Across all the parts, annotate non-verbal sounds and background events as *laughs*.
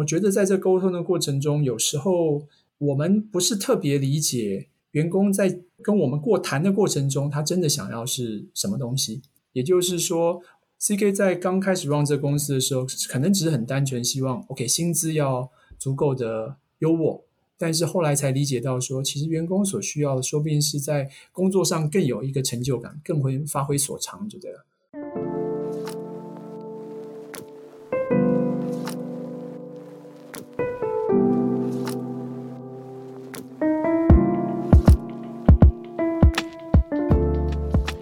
我觉得在这沟通的过程中，有时候我们不是特别理解员工在跟我们过谈的过程中，他真的想要是什么东西。也就是说，CK 在刚开始 run 这公司的时候，可能只是很单纯希望，OK，薪资要足够的优渥。但是后来才理解到说，说其实员工所需要的，说不定是在工作上更有一个成就感，更会发挥所长，就对了。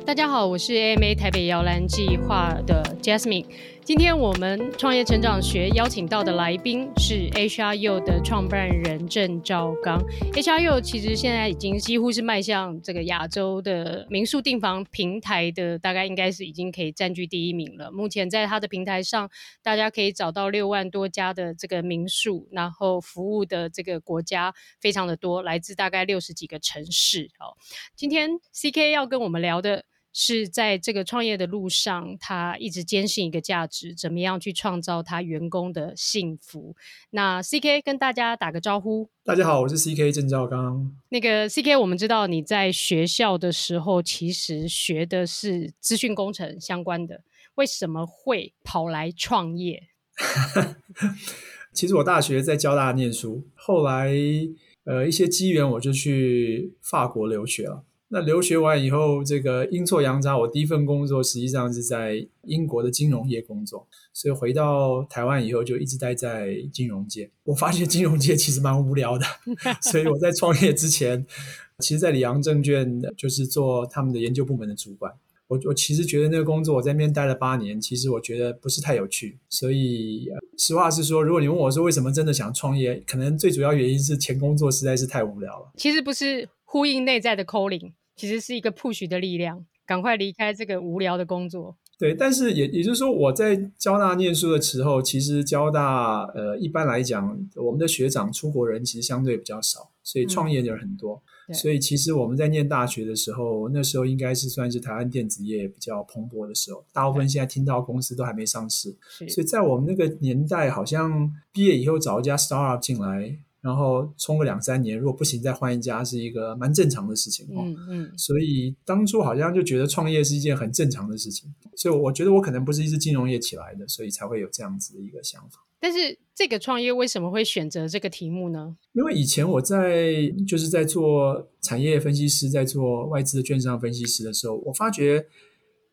大家好，我是 AMA 台北摇篮计划的 Jasmine。今天我们创业成长学邀请到的来宾是 HRU 的创办人郑兆刚。HRU 其实现在已经几乎是迈向这个亚洲的民宿订房平台的，大概应该是已经可以占据第一名了。目前在它的平台上，大家可以找到六万多家的这个民宿，然后服务的这个国家非常的多，来自大概六十几个城市。好，今天 CK 要跟我们聊的。是在这个创业的路上，他一直坚信一个价值，怎么样去创造他员工的幸福。那 CK 跟大家打个招呼。大家好，我是 CK 郑兆刚。那个 CK，我们知道你在学校的时候其实学的是资讯工程相关的，为什么会跑来创业？*laughs* 其实我大学在交大念书，后来呃一些机缘，我就去法国留学了。那留学完以后，这个阴错阳差，我第一份工作实际上是在英国的金融业工作，所以回到台湾以后就一直待在金融界。我发现金融界其实蛮无聊的，*laughs* 所以我在创业之前，其实，在里昂证券就是做他们的研究部门的主管。我我其实觉得那个工作我在那边待了八年，其实我觉得不是太有趣。所以实话是说，如果你问我说为什么真的想创业，可能最主要原因是前工作实在是太无聊了。其实不是。呼应内在的 calling，其实是一个 push 的力量，赶快离开这个无聊的工作。对，但是也也就是说，我在交大念书的时候，其实交大呃一般来讲，我们的学长出国人其实相对比较少，所以创业的人很多。嗯、所以其实我们在念大学的时候，那时候应该是算是台湾电子业比较蓬勃的时候，大部分现在听到公司都还没上市，所以在我们那个年代，好像毕业以后找一家 startup 进来。然后冲个两三年，如果不行再换一家是一个蛮正常的事情哦。嗯嗯。所以当初好像就觉得创业是一件很正常的事情，所以我觉得我可能不是一直金融业起来的，所以才会有这样子的一个想法。但是这个创业为什么会选择这个题目呢？因为以前我在就是在做产业分析师，在做外资的券商分析师的时候，我发觉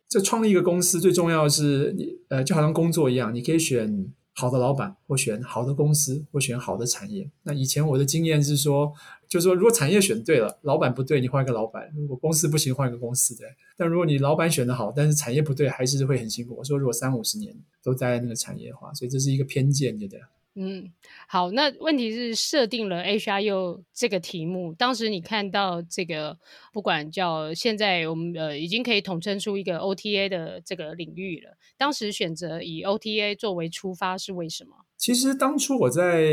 这创立一个公司最重要的是你呃，就好像工作一样，你可以选。好的老板，或选好的公司，或选好的产业。那以前我的经验是说，就是说，如果产业选对了，老板不对，你换一个老板；如果公司不行，换一个公司。对。但如果你老板选的好，但是产业不对，还是会很辛苦。我说，如果三五十年都待在那个产业的话，所以这是一个偏见，对不对？嗯，好，那问题是设定了 H R U 这个题目，当时你看到这个，不管叫现在我们呃已经可以统称出一个 OTA 的这个领域了。当时选择以 OTA 作为出发是为什么？其实当初我在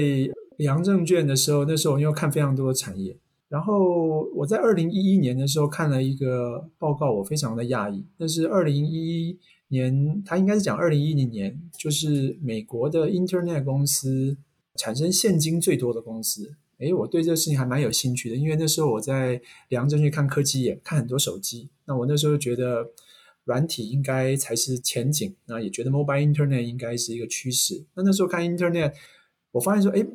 里昂证券的时候，那时候因为看非常多的产业，然后我在二零一一年的时候看了一个报告，我非常的讶异，那是二零一一。年，他应该是讲二零一零年，就是美国的 Internet 公司产生现金最多的公司。诶，我对这个事情还蛮有兴趣的，因为那时候我在里昂证券看科技业，看很多手机。那我那时候觉得软体应该才是前景，那也觉得 Mobile Internet 应该是一个趋势。那那时候看 Internet，我发现说，诶，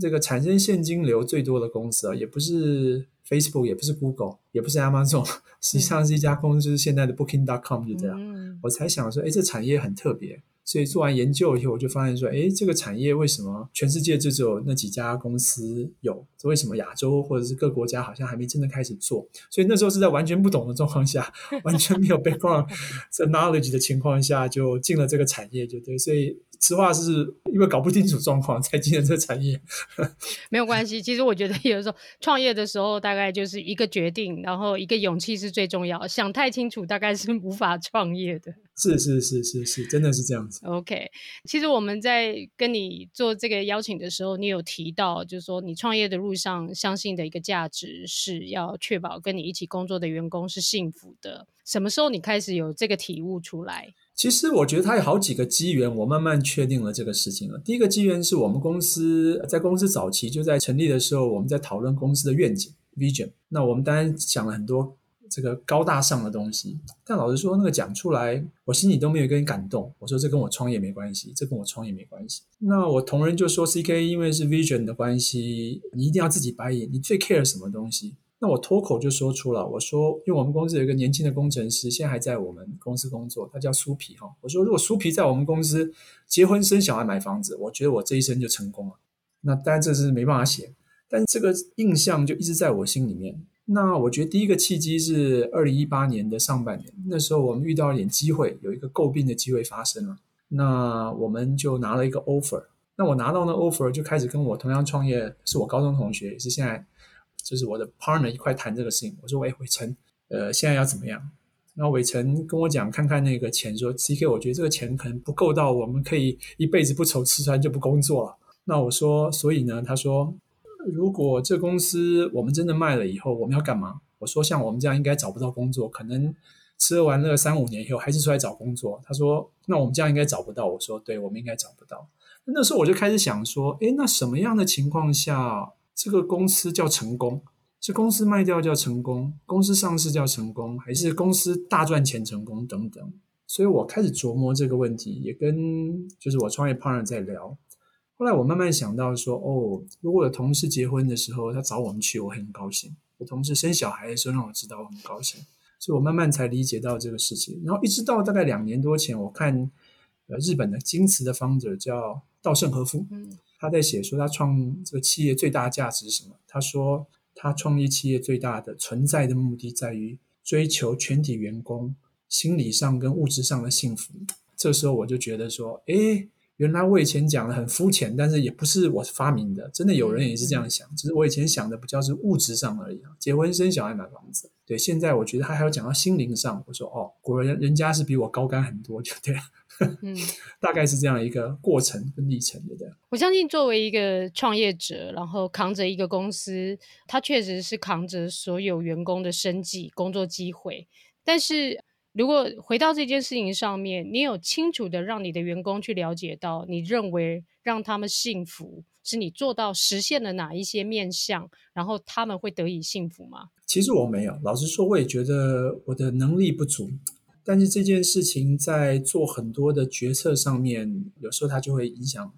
这个产生现金流最多的公司啊，也不是 Facebook，也不是 Google，也不是 Amazon，*laughs* 实际上是一家公司，就是现在的 Booking.com，就这样。嗯。我才想说，哎，这产业很特别，所以做完研究以后，我就发现说，哎，这个产业为什么全世界就只有那几家公司有？为什么亚洲或者是各国家好像还没真的开始做？所以那时候是在完全不懂的状况下，*laughs* 完全没有 background *laughs* 这 knowledge 的情况下，就进了这个产业，就对。所以实话是因为搞不清楚状况才进了这个产业。*laughs* 没有关系，其实我觉得有时候创业的时候，大概就是一个决定，然后一个勇气是最重要。想太清楚，大概是无法创业的。是是是是是，真的是这样子。OK，其实我们在跟你做这个邀请的时候，你有提到，就是说你创业的路上相信的一个价值是要确保跟你一起工作的员工是幸福的。什么时候你开始有这个体悟出来？其实我觉得它有好几个机缘，我慢慢确定了这个事情了。第一个机缘是我们公司在公司早期就在成立的时候，我们在讨论公司的愿景 （vision）。那我们当然想了很多。这个高大上的东西，但老实说，那个讲出来，我心里都没有一个人感动。我说这跟我创业没关系，这跟我创业没关系。那我同仁就说，CK 因为是 vision 的关系，你一定要自己白眼，你最 care 什么东西？那我脱口就说出了，我说，因为我们公司有一个年轻的工程师，现在还在我们公司工作，他叫苏皮哈。我说，如果苏皮在我们公司结婚生小孩买房子，我觉得我这一生就成功了。那当然这是没办法写，但这个印象就一直在我心里面。那我觉得第一个契机是二零一八年的上半年，那时候我们遇到一点机会，有一个诟病的机会发生了。那我们就拿了一个 offer。那我拿到那 offer 就开始跟我同样创业，是我高中同学，也是现在就是我的 partner 一块谈这个事情。我说：“喂，伟成，呃，现在要怎么样？”然后伟成跟我讲，看看那个钱，说：“CK，我觉得这个钱可能不够到，我们可以一辈子不愁吃穿就不工作了。”那我说：“所以呢？”他说。如果这公司我们真的卖了以后，我们要干嘛？我说像我们这样应该找不到工作，可能吃喝玩乐三五年以后还是出来找工作。他说：“那我们这样应该找不到。”我说：“对，我们应该找不到。”那时候我就开始想说：“诶，那什么样的情况下这个公司叫成功？是公司卖掉叫成功？公司上市叫成功？还是公司大赚钱成功？等等。”所以我开始琢磨这个问题，也跟就是我创业 partner 在聊。后来我慢慢想到说，哦，如果我的同事结婚的时候，他找我们去，我很高兴；我同事生小孩的时候，让我知道我很高兴。所以我慢慢才理解到这个事情。然后一直到大概两年多前，我看呃日本的京瓷的 founder 叫稻盛和夫，他在写说他创这个企业最大价值是什么？他说他创立企业最大的存在的目的在于追求全体员工心理上跟物质上的幸福。这时候我就觉得说，诶。原来我以前讲的很肤浅，但是也不是我发明的，真的有人也是这样想。只是我以前想的比较是物质上而已啊，结婚生小孩买房子。对，现在我觉得他还要讲到心灵上。我说哦，果然人家是比我高干很多，就对了。嗯，*laughs* 大概是这样一个过程跟历程，对不对？我相信作为一个创业者，然后扛着一个公司，他确实是扛着所有员工的生计、工作机会，但是。如果回到这件事情上面，你有清楚的让你的员工去了解到，你认为让他们幸福是你做到实现了哪一些面向，然后他们会得以幸福吗？其实我没有，老实说，我也觉得我的能力不足。但是这件事情在做很多的决策上面，有时候它就会影响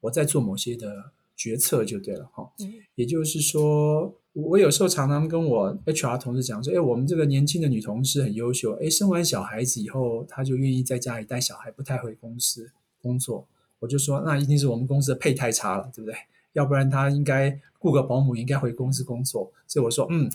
我在做某些的决策，就对了哈。嗯。也就是说。我有时候常常跟我 HR 同事讲说，哎，我们这个年轻的女同事很优秀，哎，生完小孩子以后，她就愿意在家里带小孩，不太回公司工作。我就说，那一定是我们公司的配太差了，对不对？要不然她应该雇个保姆，应该回公司工作。所以我说，嗯。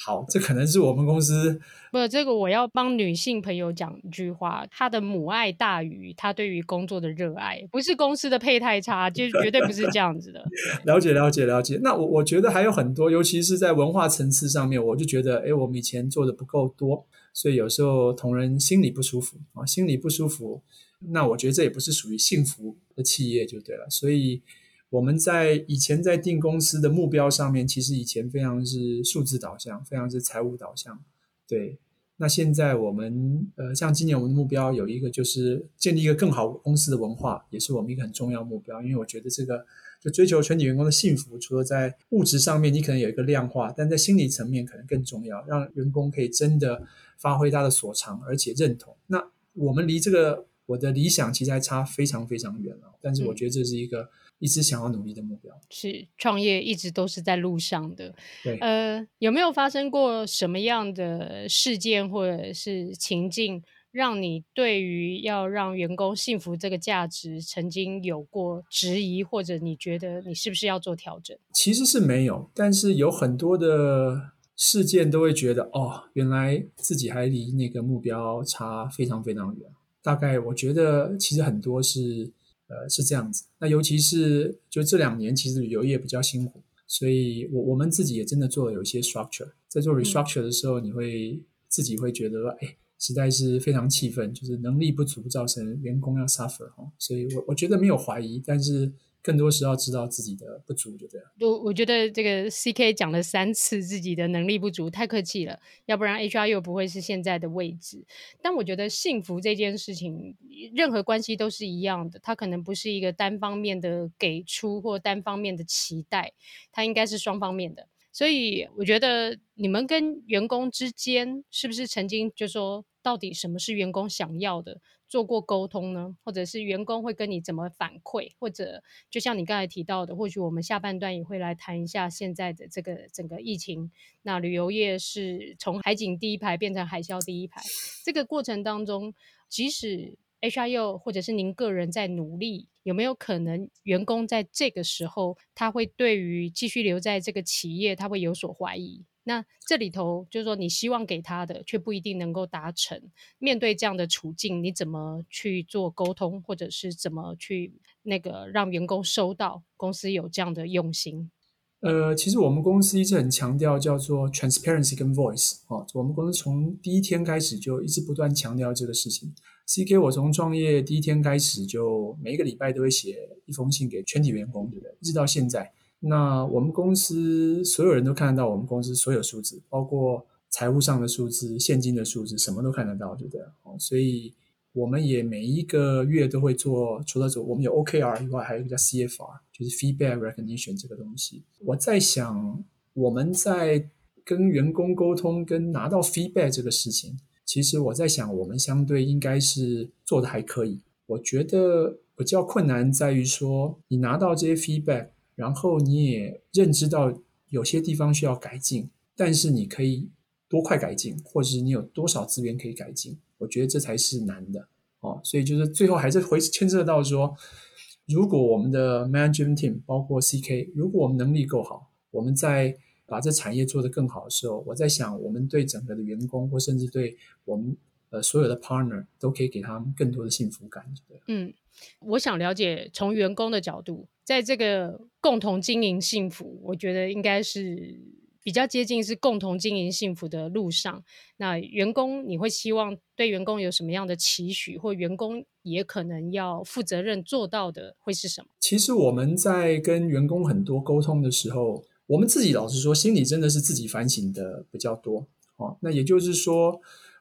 好，这可能是我们公司。不，这个我要帮女性朋友讲一句话：她的母爱大于她对于工作的热爱，不是公司的配太差，就绝对不是这样子的。*laughs* 了解，了解，了解。那我我觉得还有很多，尤其是在文化层次上面，我就觉得，哎，我们以前做的不够多，所以有时候同仁心里不舒服啊，心里不舒服。那我觉得这也不是属于幸福的企业，就对了。所以。我们在以前在定公司的目标上面，其实以前非常是数字导向，非常是财务导向。对，那现在我们呃，像今年我们的目标有一个就是建立一个更好公司的文化，也是我们一个很重要目标。因为我觉得这个就追求全体员工的幸福，除了在物质上面你可能有一个量化，但在心理层面可能更重要，让员工可以真的发挥他的所长，而且认同。那我们离这个我的理想其实还差非常非常远了，但是我觉得这是一个。嗯一直想要努力的目标是创业，一直都是在路上的。对，呃，有没有发生过什么样的事件或者是情境，让你对于要让员工幸福这个价值，曾经有过质疑，或者你觉得你是不是要做调整？其实是没有，但是有很多的事件都会觉得，哦，原来自己还离那个目标差非常非常远。大概我觉得，其实很多是。呃，是这样子。那尤其是就这两年，其实旅游业比较辛苦，所以我我们自己也真的做了有一些 structure。在做 restructure 的时候，嗯、你会自己会觉得说，哎，实在是非常气愤，就是能力不足造成员工要 suffer 哈，所以我我觉得没有怀疑，但是。更多是要知道自己的不足，就这样。我我觉得这个 CK 讲了三次自己的能力不足，太客气了，要不然 HR 又不会是现在的位置。但我觉得幸福这件事情，任何关系都是一样的，它可能不是一个单方面的给出或单方面的期待，它应该是双方面的。所以我觉得你们跟员工之间是不是曾经就说，到底什么是员工想要的？做过沟通呢，或者是员工会跟你怎么反馈，或者就像你刚才提到的，或许我们下半段也会来谈一下现在的这个整个疫情。那旅游业是从海景第一排变成海啸第一排，这个过程当中，即使 HRU 或者是您个人在努力，有没有可能员工在这个时候他会对于继续留在这个企业，他会有所怀疑？那这里头就是说，你希望给他的，却不一定能够达成。面对这样的处境，你怎么去做沟通，或者是怎么去那个让员工收到公司有这样的用心？呃，其实我们公司一直很强调叫做 transparency 跟 voice 哦。我们公司从第一天开始就一直不断强调这个事情。CK，我从创业第一天开始就每一个礼拜都会写一封信给全体员工，对不对？一直到现在。那我们公司所有人都看得到我们公司所有数字，包括财务上的数字、现金的数字，什么都看得到，对不对？所以我们也每一个月都会做，除了做我们有 OKR 以外，还有一个叫 CFR，就是 Feedback Recognition 这个东西。我在想，我们在跟员工沟通、跟拿到 feedback 这个事情，其实我在想，我们相对应该是做的还可以。我觉得比较困难在于说，你拿到这些 feedback。然后你也认知到有些地方需要改进，但是你可以多快改进，或者是你有多少资源可以改进，我觉得这才是难的哦。所以就是最后还是会牵涉到说，如果我们的 management team 包括 CK，如果我们能力够好，我们在把这产业做得更好的时候，我在想，我们对整个的员工或甚至对我们呃所有的 partner 都可以给他们更多的幸福感，对。嗯，我想了解从员工的角度。在这个共同经营幸福，我觉得应该是比较接近是共同经营幸福的路上。那员工，你会希望对员工有什么样的期许，或员工也可能要负责任做到的会是什么？其实我们在跟员工很多沟通的时候，我们自己老实说，心里真的是自己反省的比较多。哦，那也就是说，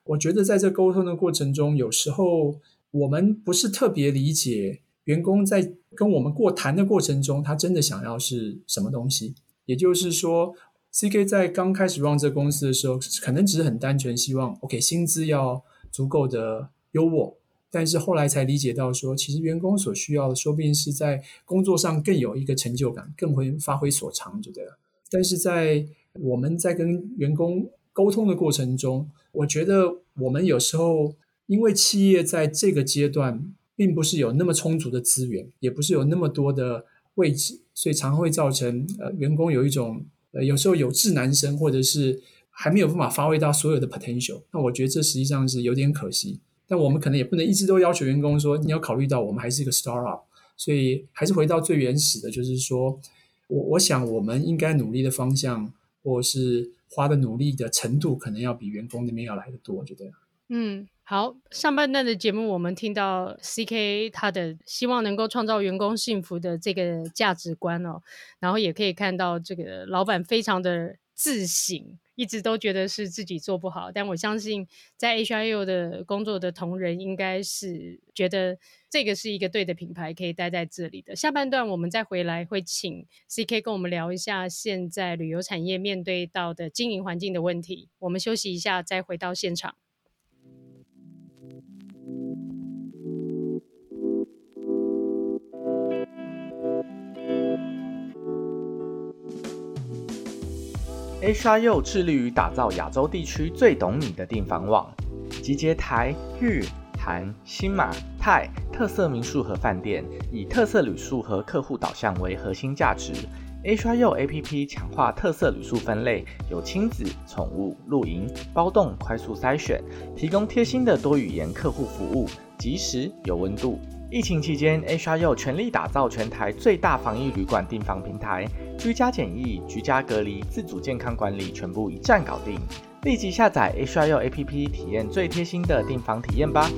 我觉得在这沟通的过程中，有时候我们不是特别理解。员工在跟我们过谈的过程中，他真的想要是什么东西？也就是说，CK 在刚开始 run 这公司的时候，可能只是很单纯希望，OK，薪资要足够的优渥。但是后来才理解到说，其实员工所需要的，说不定是在工作上更有一个成就感，更会发挥所长，就对了。但是在我们在跟员工沟通的过程中，我觉得我们有时候因为企业在这个阶段。并不是有那么充足的资源，也不是有那么多的位置，所以常会造成呃员工有一种呃有时候有志难伸，或者是还没有办法发挥到所有的 potential。那我觉得这实际上是有点可惜。但我们可能也不能一直都要求员工说，你要考虑到我们还是一个 startup，所以还是回到最原始的，就是说我我想我们应该努力的方向，或是花的努力的程度，可能要比员工那边要来的多，我觉得。嗯。好，上半段的节目我们听到 CK 他的希望能够创造员工幸福的这个价值观哦，然后也可以看到这个老板非常的自省，一直都觉得是自己做不好，但我相信在 H I U 的工作的同仁应该是觉得这个是一个对的品牌，可以待在这里的。下半段我们再回来会请 CK 跟我们聊一下现在旅游产业面对到的经营环境的问题。我们休息一下，再回到现场。HRU 致力于打造亚洲地区最懂你的订房网，集结台、日、韩、新马、泰特色民宿和饭店，以特色旅宿和客户导向为核心价值。HRU APP 强化特色旅宿分类，有亲子、宠物、露营、包栋，快速筛选，提供贴心的多语言客户服务，及时有温度。疫情期间，HRU 全力打造全台最大防疫旅馆订房平台，居家检疫、居家隔离、自主健康管理全部一站搞定。立即下载 H R U APP，体验最贴心的订房体验吧。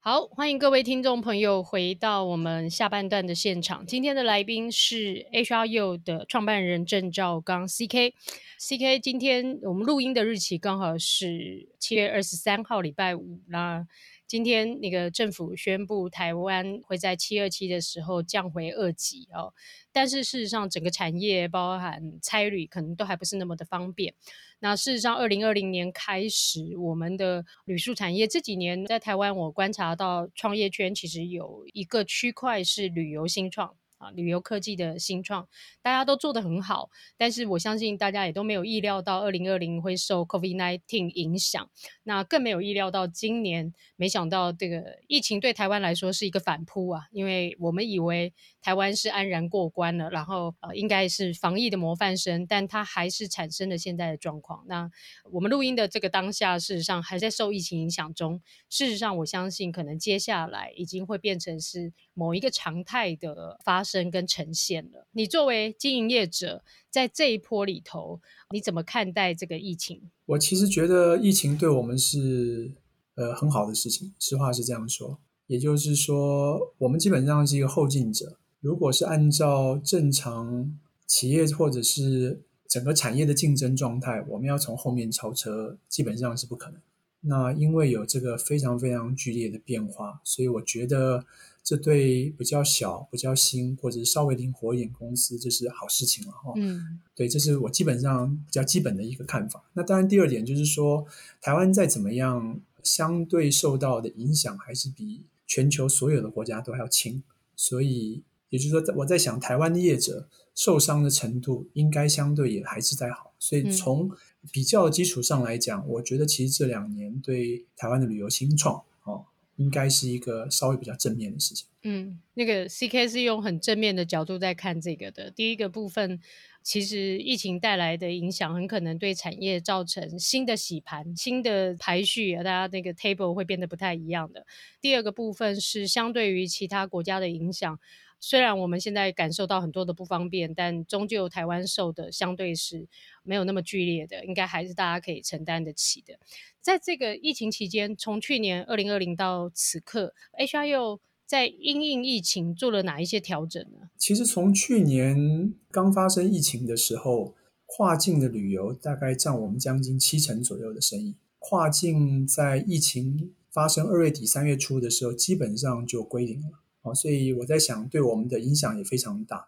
好，欢迎各位听众朋友回到我们下半段的现场。今天的来宾是 H R U 的创办人郑兆刚 CK。CK，今天我们录音的日期刚好是七月二十三号，礼拜五。那今天那个政府宣布，台湾会在七二七的时候降回二级哦。但是事实上，整个产业包含差旅，可能都还不是那么的方便。那事实上，二零二零年开始，我们的旅宿产业这几年在台湾，我观察到创业圈其实有一个区块是旅游新创。旅游科技的新创，大家都做得很好，但是我相信大家也都没有意料到，二零二零会受 COVID nineteen 影响，那更没有意料到今年，没想到这个疫情对台湾来说是一个反扑啊，因为我们以为台湾是安然过关了，然后呃应该是防疫的模范生，但它还是产生了现在的状况。那我们录音的这个当下，事实上还在受疫情影响中。事实上，我相信可能接下来已经会变成是某一个常态的发生。跟呈现了。你作为经营业者，在这一波里头，你怎么看待这个疫情？我其实觉得疫情对我们是呃很好的事情，实话是这样说。也就是说，我们基本上是一个后进者。如果是按照正常企业或者是整个产业的竞争状态，我们要从后面超车，基本上是不可能。那因为有这个非常非常剧烈的变化，所以我觉得。这对比较小、比较新或者是稍微灵活一点公司，这是好事情了哈。嗯，对，这是我基本上比较基本的一个看法。那当然，第二点就是说，台湾再怎么样，相对受到的影响还是比全球所有的国家都还要轻。所以，也就是说，我在想，台湾的业者受伤的程度应该相对也还是在好。所以，从比较的基础上来讲，我觉得其实这两年对台湾的旅游新创哦，应该是一个稍微比较正面的事情。嗯，那个 CK 是用很正面的角度在看这个的。第一个部分，其实疫情带来的影响很可能对产业造成新的洗盘、新的排序，大家那个 table 会变得不太一样的。第二个部分是相对于其他国家的影响。虽然我们现在感受到很多的不方便，但终究台湾受的相对是没有那么剧烈的，应该还是大家可以承担得起的。在这个疫情期间，从去年二零二零到此刻，HRYO 在因应疫情做了哪一些调整呢？其实从去年刚发生疫情的时候，跨境的旅游大概占我们将近七成左右的生意。跨境在疫情发生二月底三月初的时候，基本上就归零了。所以我在想，对我们的影响也非常大。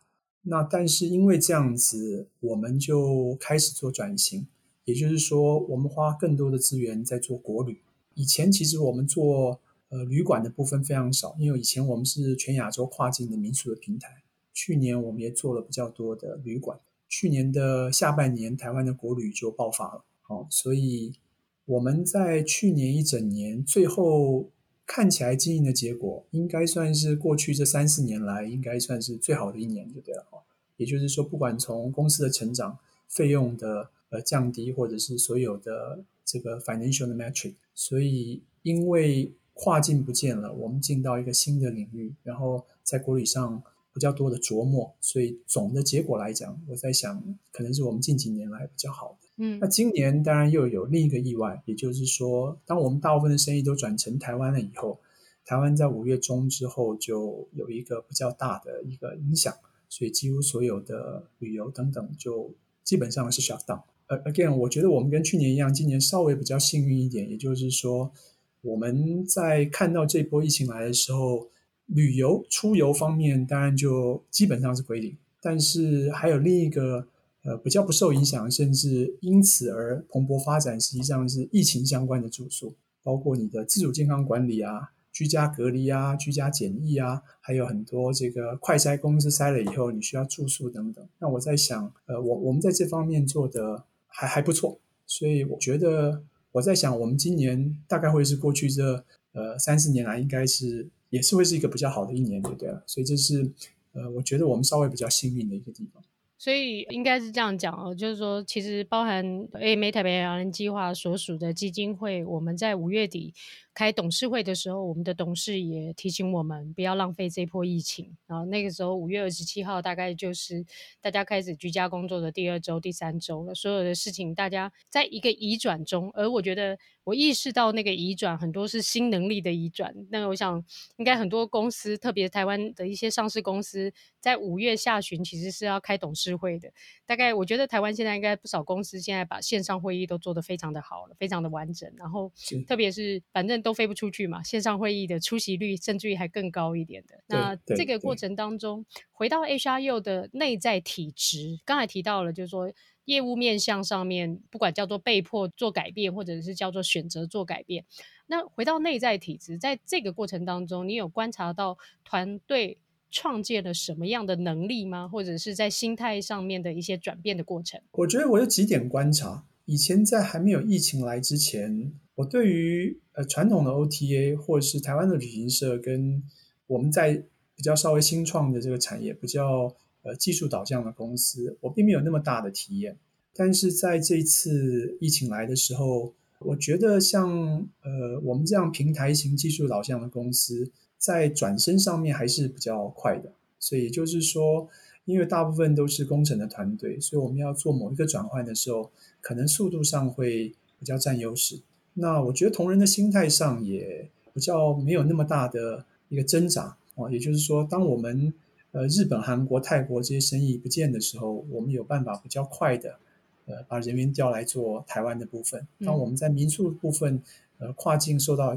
那但是因为这样子，我们就开始做转型，也就是说，我们花更多的资源在做国旅。以前其实我们做呃旅馆的部分非常少，因为以前我们是全亚洲跨境的民宿的平台。去年我们也做了比较多的旅馆。去年的下半年，台湾的国旅就爆发了。好，所以我们在去年一整年最后。看起来经营的结果应该算是过去这三四年来应该算是最好的一年，就对了。也就是说，不管从公司的成长、费用的呃降低，或者是所有的这个 financial 的 metric，所以因为跨境不见了，我们进到一个新的领域，然后在国旅上比较多的琢磨，所以总的结果来讲，我在想可能是我们近几年来比较好的。嗯，那今年当然又有另一个意外，也就是说，当我们大部分的生意都转成台湾了以后，台湾在五月中之后就有一个比较大的一个影响，所以几乎所有的旅游等等就基本上是 shut down。呃，again，我觉得我们跟去年一样，今年稍微比较幸运一点，也就是说，我们在看到这波疫情来的时候，旅游出游方面当然就基本上是归零，但是还有另一个。呃，比较不受影响，甚至因此而蓬勃发展，实际上是疫情相关的住宿，包括你的自主健康管理啊、居家隔离啊、居家检疫啊，还有很多这个快筛公司筛了以后你需要住宿等等。那我在想，呃，我我们在这方面做的还还不错，所以我觉得我在想，我们今年大概会是过去这呃三四年来，应该是也是会是一个比较好的一年，对不对？所以这是呃，我觉得我们稍微比较幸运的一个地方。所以应该是这样讲哦，就是说，其实包含 AMA 台北摇篮计划所属的基金会，我们在五月底开董事会的时候，我们的董事也提醒我们不要浪费这波疫情。然后那个时候五月二十七号，大概就是大家开始居家工作的第二周、第三周了。所有的事情，大家在一个移转中，而我觉得。我意识到那个移转很多是新能力的移转，那我想应该很多公司，特别台湾的一些上市公司，在五月下旬其实是要开董事会的。大概我觉得台湾现在应该不少公司现在把线上会议都做得非常的好了，非常的完整。然后特别是反正都飞不出去嘛，线上会议的出席率甚至于还更高一点的。那这个过程当中，回到 HRU 的内在体质，刚才提到了，就是说。业务面向上面，不管叫做被迫做改变，或者是叫做选择做改变，那回到内在体质，在这个过程当中，你有观察到团队创建了什么样的能力吗？或者是在心态上面的一些转变的过程？我觉得我有几点观察。以前在还没有疫情来之前，我对于呃传统的 OTA 或者是台湾的旅行社，跟我们在比较稍微新创的这个产业比较。呃，技术导向的公司，我并没有那么大的体验。但是在这次疫情来的时候，我觉得像呃我们这样平台型技术导向的公司，在转身上面还是比较快的。所以就是说，因为大部分都是工程的团队，所以我们要做某一个转换的时候，可能速度上会比较占优势。那我觉得同仁的心态上也比较没有那么大的一个挣扎哦。也就是说，当我们呃，日本、韩国、泰国这些生意不见的时候，我们有办法比较快的，呃，把人员调来做台湾的部分。当我们在民宿部分，呃，跨境受到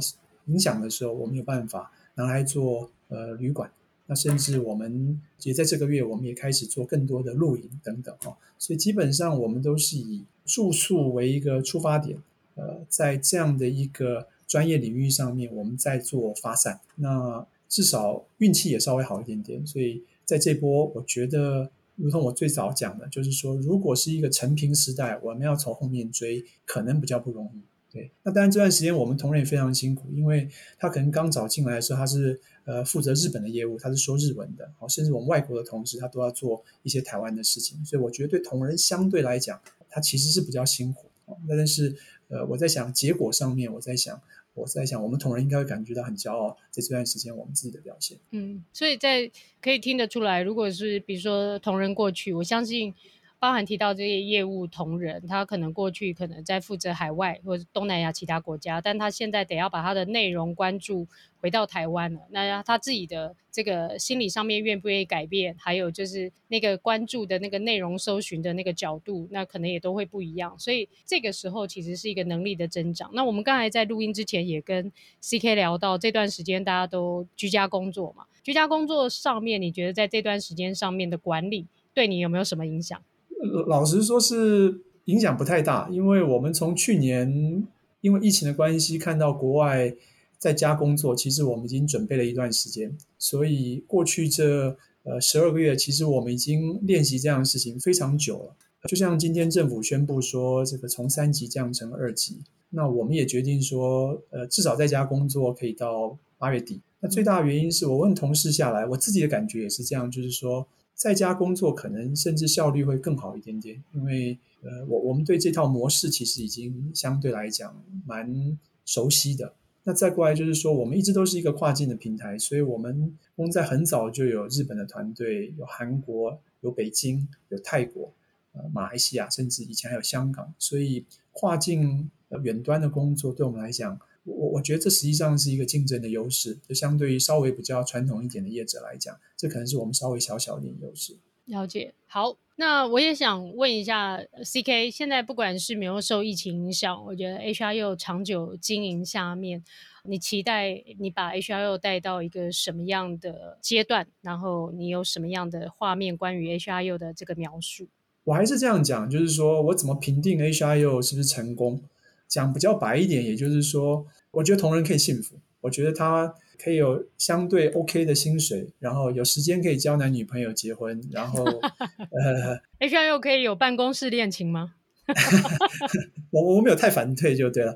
影响的时候，我们有办法拿来做呃旅馆。那甚至我们也在这个月，我们也开始做更多的露营等等哦。所以基本上我们都是以住宿为一个出发点，呃，在这样的一个专业领域上面，我们在做发散。那至少运气也稍微好一点点，所以在这波，我觉得，如同我最早讲的，就是说，如果是一个承平时代，我们要从后面追，可能比较不容易。对，那当然这段时间我们同仁也非常辛苦，因为他可能刚早进来的时候，他是呃负责日本的业务，他是说日文的，甚至我们外国的同事他都要做一些台湾的事情，所以我觉得对同仁相对来讲，他其实是比较辛苦。那但是呃，我在想结果上面，我在想。我在想，我们同仁应该会感觉到很骄傲，在这段时间我们自己的表现。嗯，所以在可以听得出来，如果是比如说同仁过去，我相信。包含提到这些业务同仁，他可能过去可能在负责海外或者东南亚其他国家，但他现在得要把他的内容关注回到台湾了。那他自己的这个心理上面愿不愿意改变，还有就是那个关注的那个内容搜寻的那个角度，那可能也都会不一样。所以这个时候其实是一个能力的增长。那我们刚才在录音之前也跟 CK 聊到，这段时间大家都居家工作嘛，居家工作上面，你觉得在这段时间上面的管理对你有没有什么影响？老实说，是影响不太大，因为我们从去年因为疫情的关系，看到国外在家工作，其实我们已经准备了一段时间，所以过去这呃十二个月，其实我们已经练习这样的事情非常久了。就像今天政府宣布说，这个从三级降成二级，那我们也决定说，呃，至少在家工作可以到八月底。那最大原因是我问同事下来，我自己的感觉也是这样，就是说。在家工作可能甚至效率会更好一点点，因为呃，我我们对这套模式其实已经相对来讲蛮熟悉的。那再过来就是说，我们一直都是一个跨境的平台，所以我们我们在很早就有日本的团队，有韩国，有北京，有泰国，呃，马来西亚，甚至以前还有香港，所以跨境远端的工作对我们来讲。我我觉得这实际上是一个竞争的优势，就相对于稍微比较传统一点的业者来讲，这可能是我们稍微小小的优势。了解。好，那我也想问一下 CK，现在不管是没有受疫情影响，我觉得 HRU 长久经营下面，你期待你把 HRU 带到一个什么样的阶段？然后你有什么样的画面关于 HRU 的这个描述？我还是这样讲，就是说我怎么评定 HRU 是不是成功？讲比较白一点，也就是说，我觉得同仁可以幸福，我觉得他可以有相对 OK 的薪水，然后有时间可以交男女朋友结婚，然后 *laughs* 呃，H R 又可以有办公室恋情吗？*laughs* 我我没有太反对就对了。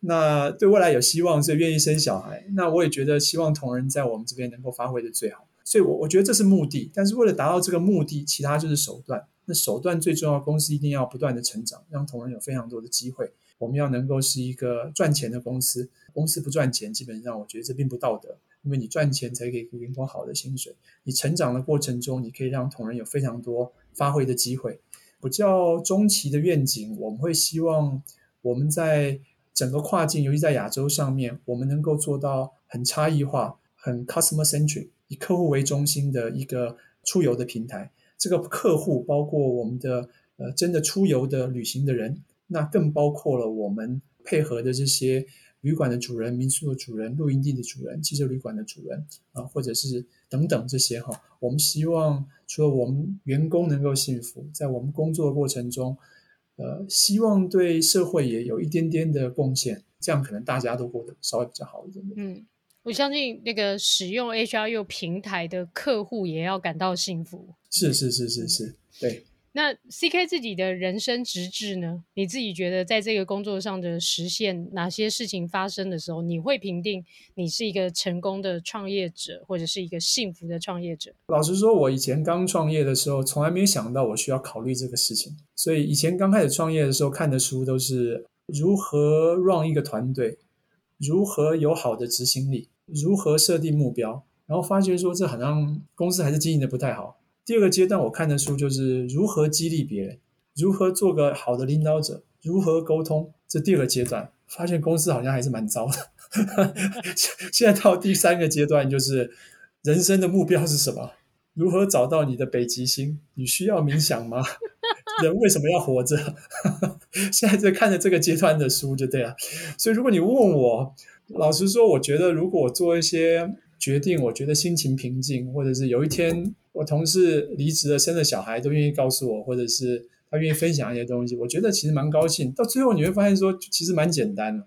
那对未来有希望，所以愿意生小孩。那我也觉得希望同仁在我们这边能够发挥的最好。所以我，我我觉得这是目的，但是为了达到这个目的，其他就是手段。那手段最重要，公司一定要不断的成长，让同仁有非常多的机会。我们要能够是一个赚钱的公司。公司不赚钱，基本上我觉得这并不道德，因为你赚钱才给员工好的薪水。你成长的过程中，你可以让同仁有非常多发挥的机会。比较中期的愿景，我们会希望我们在整个跨境，尤其在亚洲上面，我们能够做到很差异化、很 customer centric，以客户为中心的一个出游的平台。这个客户包括我们的呃真的出游的旅行的人，那更包括了我们配合的这些。旅馆的主人、民宿的主人、露营地的主人、汽车旅馆的主人啊，或者是等等这些哈，我们希望除了我们员工能够幸福，在我们工作的过程中，呃，希望对社会也有一点点的贡献，这样可能大家都过得稍微比较好一点。嗯，我相信那个使用 HRU 平台的客户也要感到幸福。是是是是是，对。那 CK 自己的人生直至呢？你自己觉得在这个工作上的实现，哪些事情发生的时候，你会评定你是一个成功的创业者，或者是一个幸福的创业者？老实说，我以前刚创业的时候，从来没有想到我需要考虑这个事情。所以以前刚开始创业的时候，看的书都是如何 run 一个团队，如何有好的执行力，如何设定目标，然后发觉说这好像公司还是经营的不太好。第二个阶段，我看的书就是如何激励别人，如何做个好的领导者，如何沟通。这第二个阶段，发现公司好像还是蛮糟的。*laughs* 现在到第三个阶段，就是人生的目标是什么？如何找到你的北极星？你需要冥想吗？*laughs* 人为什么要活着？*laughs* 现在在看着这个阶段的书就对了。所以，如果你问我，老实说，我觉得如果我做一些决定，我觉得心情平静，或者是有一天。我同事离职了，生了小孩，都愿意告诉我，或者是他愿意分享一些东西，我觉得其实蛮高兴。到最后你会发现说，其实蛮简单的。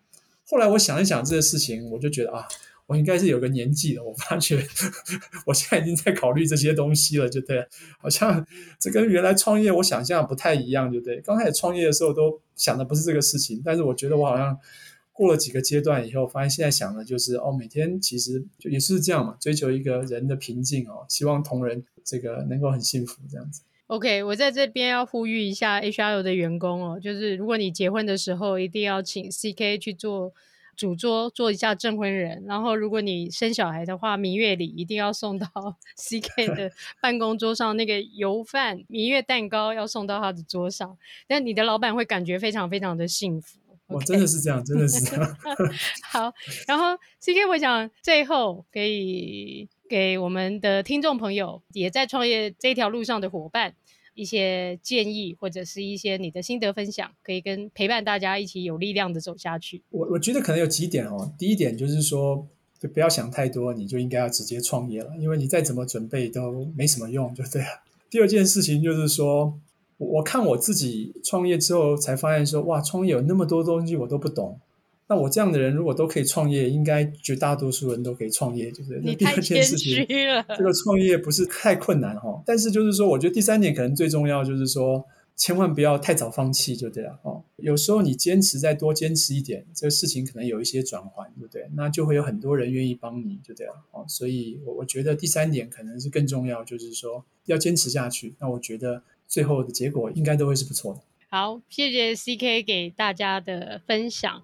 后来我想一想这个事情，我就觉得啊，我应该是有个年纪了。我发觉 *laughs* 我现在已经在考虑这些东西了，就对，好像这跟原来创业我想象不太一样，就对。刚开始创业的时候都想的不是这个事情，但是我觉得我好像。过了几个阶段以后，发现现在想的就是哦，每天其实就也是这样嘛，追求一个人的平静哦，希望同仁这个能够很幸福这样子。OK，我在这边要呼吁一下 HRU 的员工哦，就是如果你结婚的时候一定要请 CK 去做主桌做一下证婚人，然后如果你生小孩的话，蜜月礼一定要送到 *laughs* CK *laughs* 的办公桌上，那个油饭蜜月蛋糕要送到他的桌上，但你的老板会感觉非常非常的幸福。我、真的是这样，真的是这样。*laughs* 好，然后 CK，我想最后可以给我们的听众朋友，也在创业这条路上的伙伴一些建议，或者是一些你的心得分享，可以跟陪伴大家一起有力量的走下去。我我觉得可能有几点哦。第一点就是说，就不要想太多，你就应该要直接创业了，因为你再怎么准备都没什么用，就对了。第二件事情就是说。我看我自己创业之后，才发现说，哇，创业有那么多东西我都不懂。那我这样的人如果都可以创业，应该绝大多数人都可以创业，就是你太谦虚了。这个创业不是太困难哈，但是就是说，我觉得第三点可能最重要，就是说，千万不要太早放弃，就对了哦。有时候你坚持再多坚持一点，这个事情可能有一些转换，对不对？那就会有很多人愿意帮你，就对了哦。所以，我我觉得第三点可能是更重要，就是说要坚持下去。那我觉得。最后的结果应该都会是不错的。好，谢谢 CK 给大家的分享。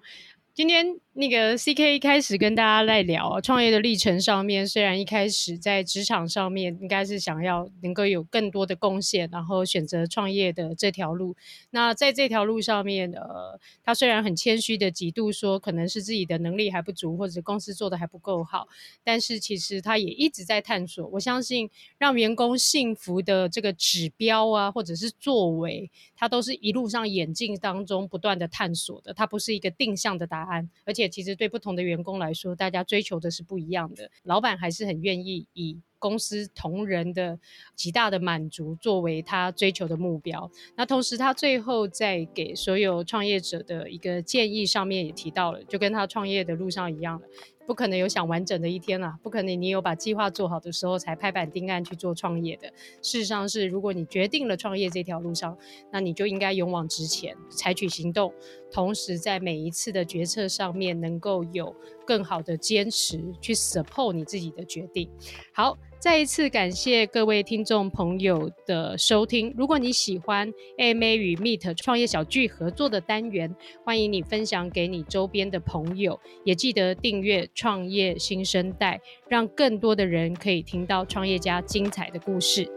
今天那个 CK 一开始跟大家来聊创业的历程上面，虽然一开始在职场上面应该是想要能够有更多的贡献，然后选择创业的这条路。那在这条路上面，呃，他虽然很谦虚的几度说可能是自己的能力还不足，或者公司做的还不够好，但是其实他也一直在探索。我相信让员工幸福的这个指标啊，或者是作为，他都是一路上演进当中不断的探索的，它不是一个定向的答案。而且其实对不同的员工来说，大家追求的是不一样的。老板还是很愿意以公司同仁的极大的满足作为他追求的目标。那同时，他最后在给所有创业者的一个建议上面也提到了，就跟他创业的路上一样了。不可能有想完整的一天啦，不可能你有把计划做好的时候才拍板定案去做创业的。事实上是，如果你决定了创业这条路上，那你就应该勇往直前，采取行动，同时在每一次的决策上面能够有更好的坚持去 support 你自己的决定。好。再一次感谢各位听众朋友的收听。如果你喜欢 AMA 与 Meet 创业小聚合作的单元，欢迎你分享给你周边的朋友，也记得订阅创业新生代，让更多的人可以听到创业家精彩的故事。